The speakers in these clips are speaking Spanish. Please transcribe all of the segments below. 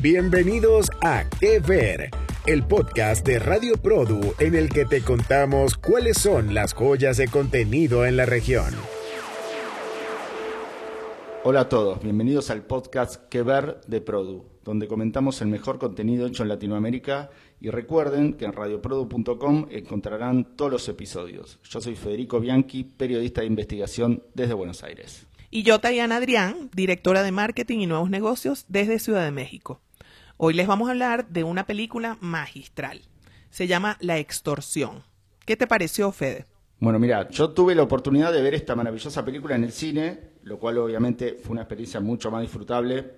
Bienvenidos a Que Ver, el podcast de Radio Produ en el que te contamos cuáles son las joyas de contenido en la región. Hola a todos, bienvenidos al podcast Que Ver de Produ, donde comentamos el mejor contenido hecho en Latinoamérica y recuerden que en radioprodu.com encontrarán todos los episodios. Yo soy Federico Bianchi, periodista de investigación desde Buenos Aires. Y yo, Tayana Adrián, directora de marketing y nuevos negocios desde Ciudad de México. Hoy les vamos a hablar de una película magistral. Se llama La extorsión. ¿Qué te pareció, Fede? Bueno, mira, yo tuve la oportunidad de ver esta maravillosa película en el cine, lo cual obviamente fue una experiencia mucho más disfrutable,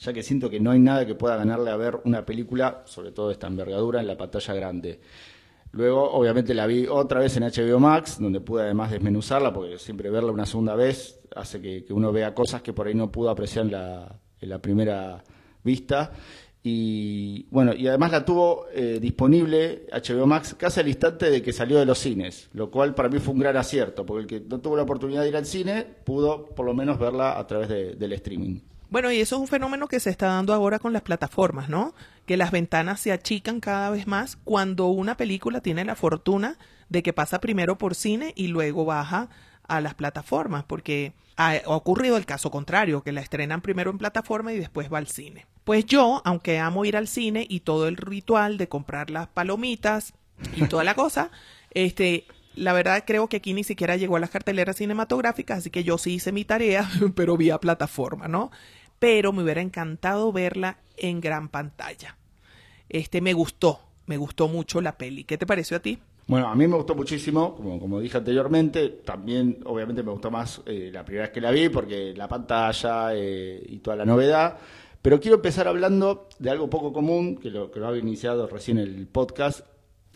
ya que siento que no hay nada que pueda ganarle a ver una película, sobre todo esta envergadura, en la pantalla grande. Luego, obviamente, la vi otra vez en HBO Max, donde pude además desmenuzarla, porque siempre verla una segunda vez hace que, uno vea cosas que por ahí no pudo apreciar en la primera vista. Y bueno, y además la tuvo eh, disponible HBO Max casi al instante de que salió de los cines, lo cual para mí fue un gran acierto, porque el que no tuvo la oportunidad de ir al cine pudo por lo menos verla a través del streaming. Bueno, y eso es un fenómeno que se está dando ahora con las plataformas, ¿no? Que las ventanas se achican cada vez más cuando una película tiene la fortuna de que pasa primero por cine y luego baja a las plataformas, porque ha ocurrido el caso contrario, que la estrenan primero en plataforma y después va al cine. Pues yo, aunque amo ir al cine y todo el ritual de comprar las palomitas y toda la cosa, este, la verdad creo que aquí ni siquiera llegó a las carteleras cinematográficas, así que yo sí hice mi tarea, pero vía plataforma, ¿no? Pero me hubiera encantado verla en gran pantalla. Este, me gustó, me gustó mucho la peli. ¿Qué te pareció a ti? Bueno, a mí me gustó muchísimo, como, como dije anteriormente, también obviamente me gustó más eh, la primera vez que la vi, porque la pantalla eh, y toda la novedad, pero quiero empezar hablando de algo poco común, que lo, que lo ha iniciado recién el podcast,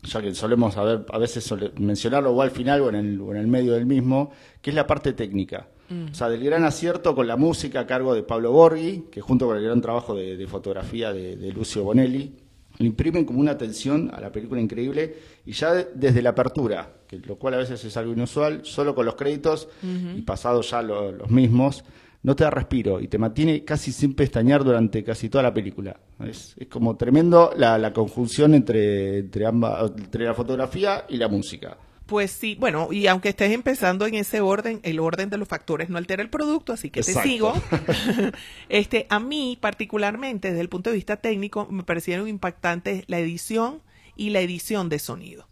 ya que solemos a, a veces mencionarlo o al final o en, el, o en el medio del mismo, que es la parte técnica. Mm. O sea, del gran acierto con la música a cargo de Pablo Borghi, que junto con el gran trabajo de, fotografía de Lucio Bonelli, le imprimen como una atención a la película increíble y ya desde la apertura, que lo cual a veces es algo inusual, solo con los créditos y pasados ya los mismos, no te da respiro y te mantiene casi sin pestañear durante casi toda la película. Es, como tremendo la, conjunción entre, entre, ambas, entre la fotografía y la música. Pues sí, bueno, y aunque estés empezando en ese orden, el orden de los factores no altera el producto, así que te sigo. este, a mí particularmente, desde el punto de vista técnico, me parecieron impactantes la edición y la edición de sonido.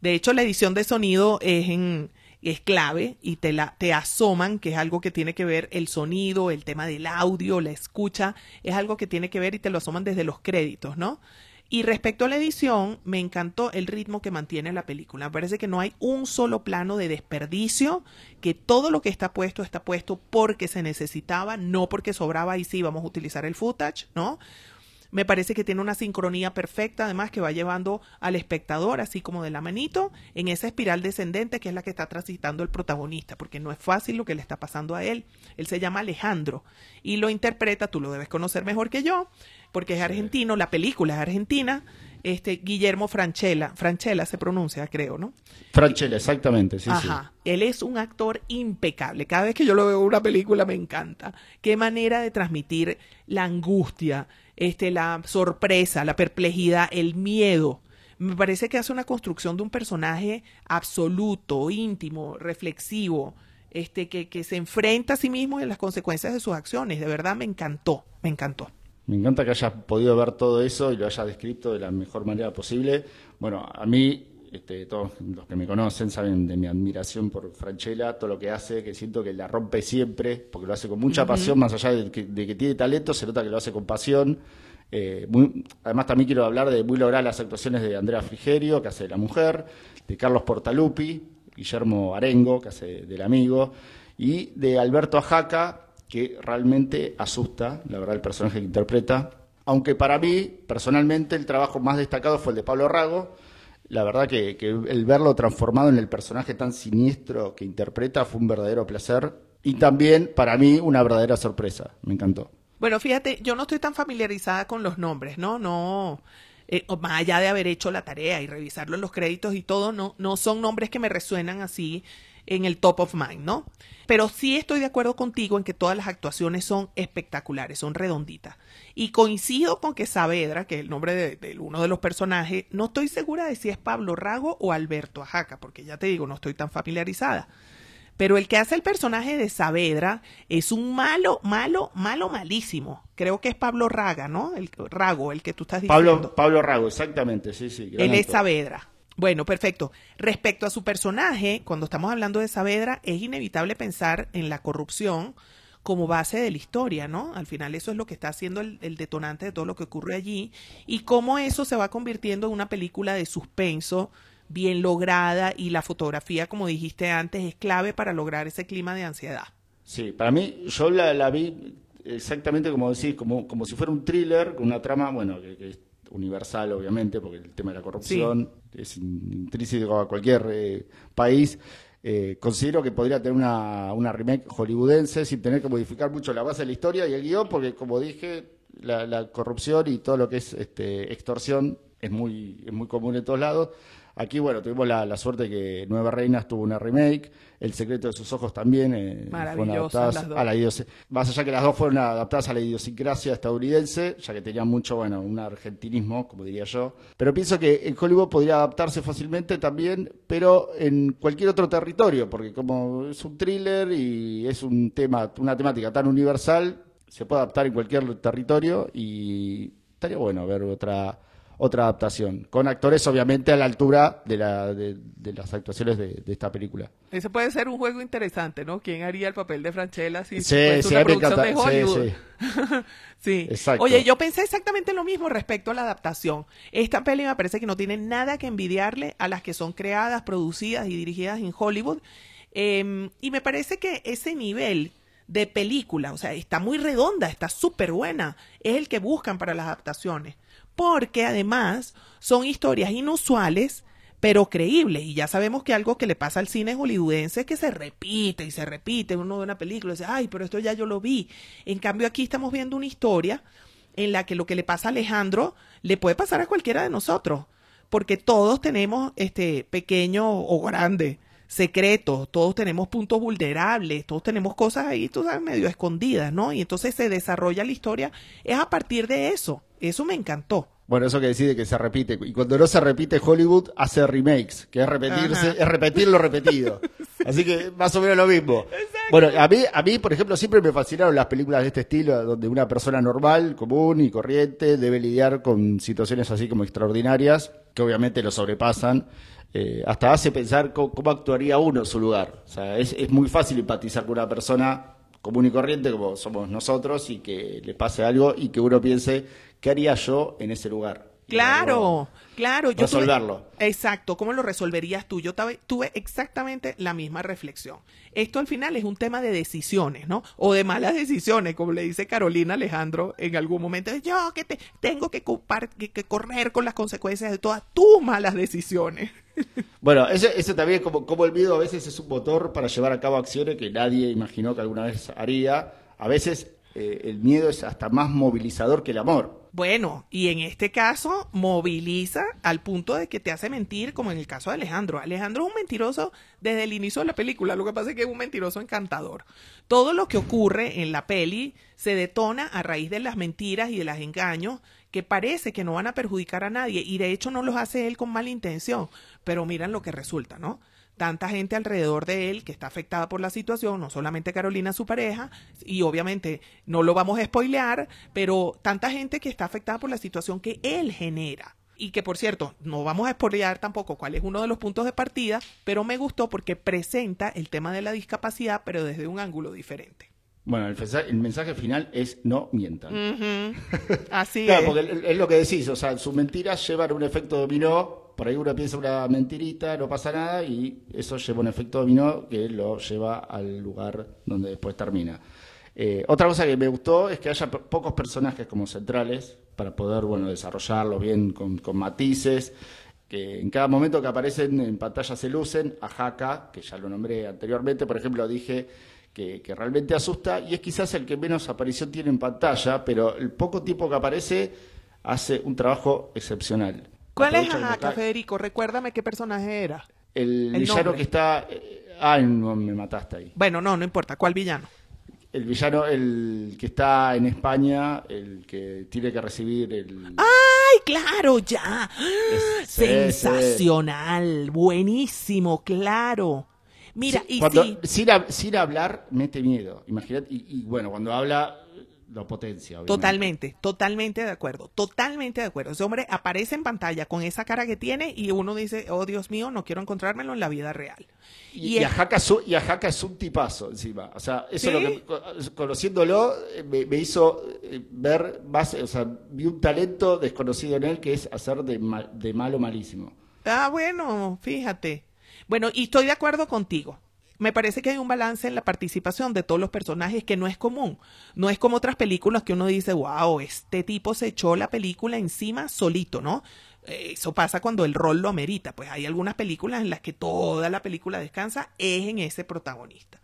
De hecho, la edición de sonido es en, es clave y te la te asoman que es algo que tiene que ver el sonido, el tema del audio, la escucha, es algo que tiene que ver y te lo asoman desde los créditos, ¿no? Y respecto a la edición, me encantó el ritmo que mantiene la película. Me parece que no hay un solo plano de desperdicio, que todo lo que está puesto está puesto porque se necesitaba, no porque sobraba y sí vamos a utilizar el footage, ¿no? Me parece que tiene una sincronía perfecta, además que va llevando al espectador, así como de la manito, en esa espiral descendente que es la que está transitando el protagonista, porque no es fácil lo que le está pasando a él. Él se llama Alejandro y lo interpreta, tú lo debes conocer mejor que yo, porque es argentino, la película es argentina, este Guillermo Franchella, Franchella se pronuncia, creo, ¿no? Franchella, exactamente, sí, Ajá. Él es un actor impecable. Cada vez que yo lo veo en una película me encanta. Qué manera de transmitir la angustia, este, la sorpresa, la perplejidad, el miedo. Me parece que hace una construcción de un personaje absoluto, íntimo, reflexivo, este, que, que se enfrenta a sí mismo y a las consecuencias de sus acciones. De verdad me encantó, me encantó. Me encanta que hayas podido ver todo eso y lo hayas descrito de la mejor manera posible. Bueno, a mí este, todos los que me conocen saben de mi admiración por Franchella, todo lo que hace, que siento que la rompe siempre, porque lo hace con mucha pasión, más allá de que, tiene talento, se nota que lo hace con pasión. Eh, además también quiero hablar de muy lograr las actuaciones de Andrea Frigerio, que hace de la mujer, de Carlos Portalupi, Guillermo Arengo, que hace del amigo, y de Alberto Ajaca, que realmente asusta, la verdad, el personaje que interpreta. Aunque para mí, personalmente, el trabajo más destacado fue el de Pablo Rago, la verdad que, el verlo transformado en el personaje tan siniestro que interpreta fue un verdadero placer y también para mí una verdadera sorpresa. Me encantó. Bueno, fíjate, yo no estoy tan familiarizada con los nombres, ¿no? No, eh, más allá de haber hecho la tarea y revisarlo los créditos y todo, no, no son nombres que me resuenan así en el top of mind, ¿no? Pero sí estoy de acuerdo contigo en que todas las actuaciones son espectaculares, son redonditas. Y coincido con que Saavedra, que es el nombre de, uno de los personajes, no estoy segura de si es Pablo Rago o Alberto Ajaca, porque ya te digo, no estoy tan familiarizada. Pero el que hace el personaje de Saavedra es un malo, malo, malo, malísimo. Creo que es Pablo Raga, ¿no? El Rago, el que tú estás diciendo. Pablo, Pablo Rago, exactamente, sí, sí. Él es Saavedra. Bueno, perfecto. Respecto a su personaje, cuando estamos hablando de Saavedra, es inevitable pensar en la corrupción como base de la historia, ¿no? Al final eso es lo que está haciendo el, detonante de todo lo que ocurre allí y cómo eso se va convirtiendo en una película de suspenso bien lograda y la fotografía, como dijiste antes, es clave para lograr ese clima de ansiedad. Sí, para mí, yo la, vi exactamente como decís, como, como si fuera un thriller con una trama, bueno, que, que universal, obviamente, porque el tema de la corrupción es intrínseco a cualquier eh, país. Eh, considero que podría tener una, una, remake hollywoodense sin tener que modificar mucho la base de la historia y el guion, porque como dije, la, la corrupción y todo lo que es este, extorsión es muy, es muy común en todos lados. Aquí, bueno, tuvimos la, suerte que Nueva Reinas tuvo una remake, El secreto de sus ojos también eh, fueron adaptadas a la Más allá que las dos fueron adaptadas a la idiosincrasia estadounidense, ya que tenían mucho, bueno, un argentinismo, como diría yo. Pero pienso que en Hollywood podría adaptarse fácilmente también, pero en cualquier otro territorio, porque como es un thriller y es un tema, una temática tan universal, se puede adaptar en cualquier territorio y estaría bueno ver otra otra adaptación, con actores obviamente a la altura de, la, de, las actuaciones de, esta película. Ese puede ser un juego interesante, ¿no? ¿Quién haría el papel de Franchella si sí, sí, una producción de Hollywood? Sí, sí. Oye, yo pensé exactamente lo mismo respecto a la adaptación. Esta peli me parece que no tiene nada que envidiarle a las que son creadas, producidas y dirigidas en Hollywood. Em, y me parece que ese nivel de película, o sea, está muy redonda, está súper buena, es el que buscan para las adaptaciones porque además son historias inusuales pero creíbles. Y ya sabemos que algo que le pasa al cine hollywoodense es que se repite y se repite. Uno ve una película y dice, ay, pero esto ya yo lo vi. En cambio, aquí estamos viendo una historia en la que lo que le pasa a Alejandro le puede pasar a cualquiera de nosotros. Porque todos tenemos este pequeño o grande secretos, todos tenemos puntos vulnerables, todos tenemos cosas ahí, tú sabes, medio escondidas, ¿no? Y entonces se desarrolla la historia, es a partir de eso. Eso me encantó. Bueno, eso que decide que se repite. Y cuando no se repite, Hollywood hace remakes, que es repetirse, es repetir lo repetido. Así que más o menos lo mismo. Bueno, a mí, a mí, por ejemplo, siempre me fascinaron las películas de este estilo, donde una persona normal, común y corriente debe lidiar con situaciones así como extraordinarias, que obviamente lo sobrepasan. Eh, hasta hace pensar cómo, cómo, actuaría uno en su lugar. O sea, es, es muy fácil empatizar con una persona común y corriente como somos nosotros y que le pase algo y que uno piense, ¿qué haría yo en ese lugar? Claro, claro. Yo resolverlo. exacto, ¿cómo lo resolverías tú? Yo tuve exactamente la misma reflexión. Esto al final es un tema de decisiones, ¿no? O de malas decisiones, como le dice Carolina Alejandro en algún momento. Yo que te, tengo que, que correr con las consecuencias de todas tus malas decisiones. Bueno, ese, también, como, como el miedo a veces es un motor para llevar a cabo acciones que nadie imaginó que alguna vez haría. A veces eh, el miedo es hasta más movilizador que el amor. Bueno, y en este caso moviliza al punto de que te hace mentir, como en el caso de Alejandro. Alejandro es un mentiroso desde el inicio de la película, lo que pasa es que es un mentiroso encantador. Todo lo que ocurre en la peli se detona a raíz de las mentiras y de los engaños que parece que no van a perjudicar a nadie y de hecho no los hace él con mala intención, pero miran lo que resulta, ¿no? Tanta gente alrededor de él que está afectada por la situación, no solamente Carolina, su pareja, y obviamente no lo vamos a spoilear, pero tanta gente que está afectada por la situación que él genera y que por cierto, no vamos a spoilear tampoco cuál es uno de los puntos de partida, pero me gustó porque presenta el tema de la discapacidad, pero desde un ángulo diferente. Bueno, el, mensaje final es no mientan. Así claro, porque es lo que decís, o sea, sus mentiras llevan un efecto dominó, por ahí uno piensa una mentirita, no pasa nada, y eso lleva un efecto dominó que lo lleva al lugar donde después termina. Eh, otra cosa que me gustó es que haya pocos personajes como centrales para poder bueno desarrollarlos bien con, con matices que en cada momento que aparecen en pantalla se lucen. A Haka, que ya lo nombré anteriormente, por ejemplo, dije que, realmente asusta y es quizás el que menos aparición tiene en pantalla, pero el poco tiempo que aparece hace un trabajo excepcional. ¿Cuál es Ajaka, Federico? Recuérdame qué personaje era. El, villano que está eh, Ay, no, me mataste ahí. Bueno, no, no importa. ¿Cuál villano? El villano, el que está en España, el que tiene que recibir el... ¡Ay, claro, ya! Es- sí, Sensacional, buenísimo, claro. Mira, Sí, y cuando, sí, sin, sin hablar, mete miedo. Imagínate. Y, y bueno, cuando habla, lo potencia. obviamente. totalmente, totalmente de acuerdo, totalmente de acuerdo. Ese hombre aparece en pantalla con esa cara que tiene y uno dice, oh Dios mío, no quiero encontrármelo en la vida real. Y, Y y es- Ajaca es un- y es un tipazo encima. O sea, eso ¿Sí? es lo que, co- conociéndolo, eh, me, me hizo eh, ver más, o sea, vi un talento desconocido en él que es hacer de, mal- de malo malísimo. Ah, bueno, fíjate. Bueno, y estoy de acuerdo contigo. Me parece que hay un balance en la participación de todos los personajes que no es común. No es como otras películas que uno dice, wow, este tipo se echó la película encima solito, ¿no? Eh, Eso pasa cuando el rol lo amerita. Pues hay algunas películas en las que toda la película descansa es en ese protagonista.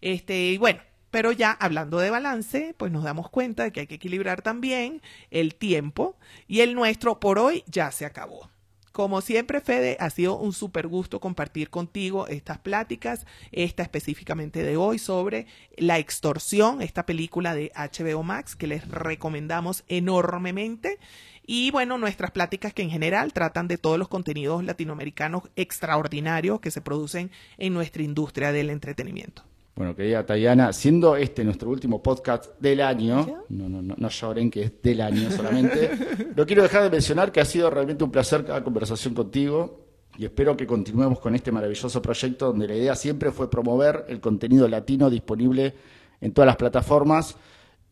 Este, y bueno, pero ya hablando de balance, pues nos damos cuenta de que hay que equilibrar también el tiempo y el nuestro por hoy ya se acabó. Como siempre, Fede, ha sido un súper gusto compartir contigo estas pláticas, esta específicamente de hoy sobre La extorsión, esta película de HBO Max que les recomendamos enormemente. Y bueno, nuestras pláticas que en general tratan de todos los contenidos latinoamericanos extraordinarios que se producen en nuestra industria del entretenimiento. Bueno, querida Tayana, siendo este nuestro último podcast del año, no, no, no, no lloren que es del año solamente, no quiero dejar de mencionar que ha sido realmente un placer cada conversación contigo y espero que continuemos con este maravilloso proyecto donde la idea siempre fue promover el contenido latino disponible en todas las plataformas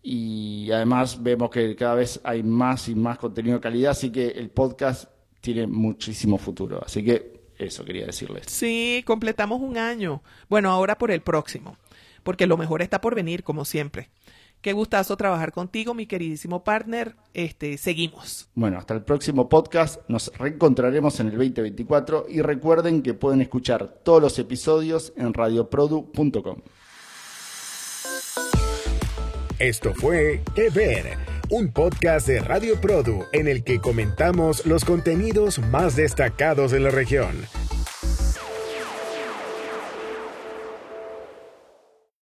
y además vemos que cada vez hay más y más contenido de calidad, así que el podcast tiene muchísimo futuro. Así que eso quería decirles. Sí, completamos un año. Bueno, ahora por el próximo, porque lo mejor está por venir, como siempre. Qué gustazo trabajar contigo, mi queridísimo partner. Este, seguimos. Bueno, hasta el próximo podcast. Nos reencontraremos en el 2024 y recuerden que pueden escuchar todos los episodios en radioprodu.com. Esto fue Que Ver, un podcast de Radio Produ en el que comentamos los contenidos más destacados de la región.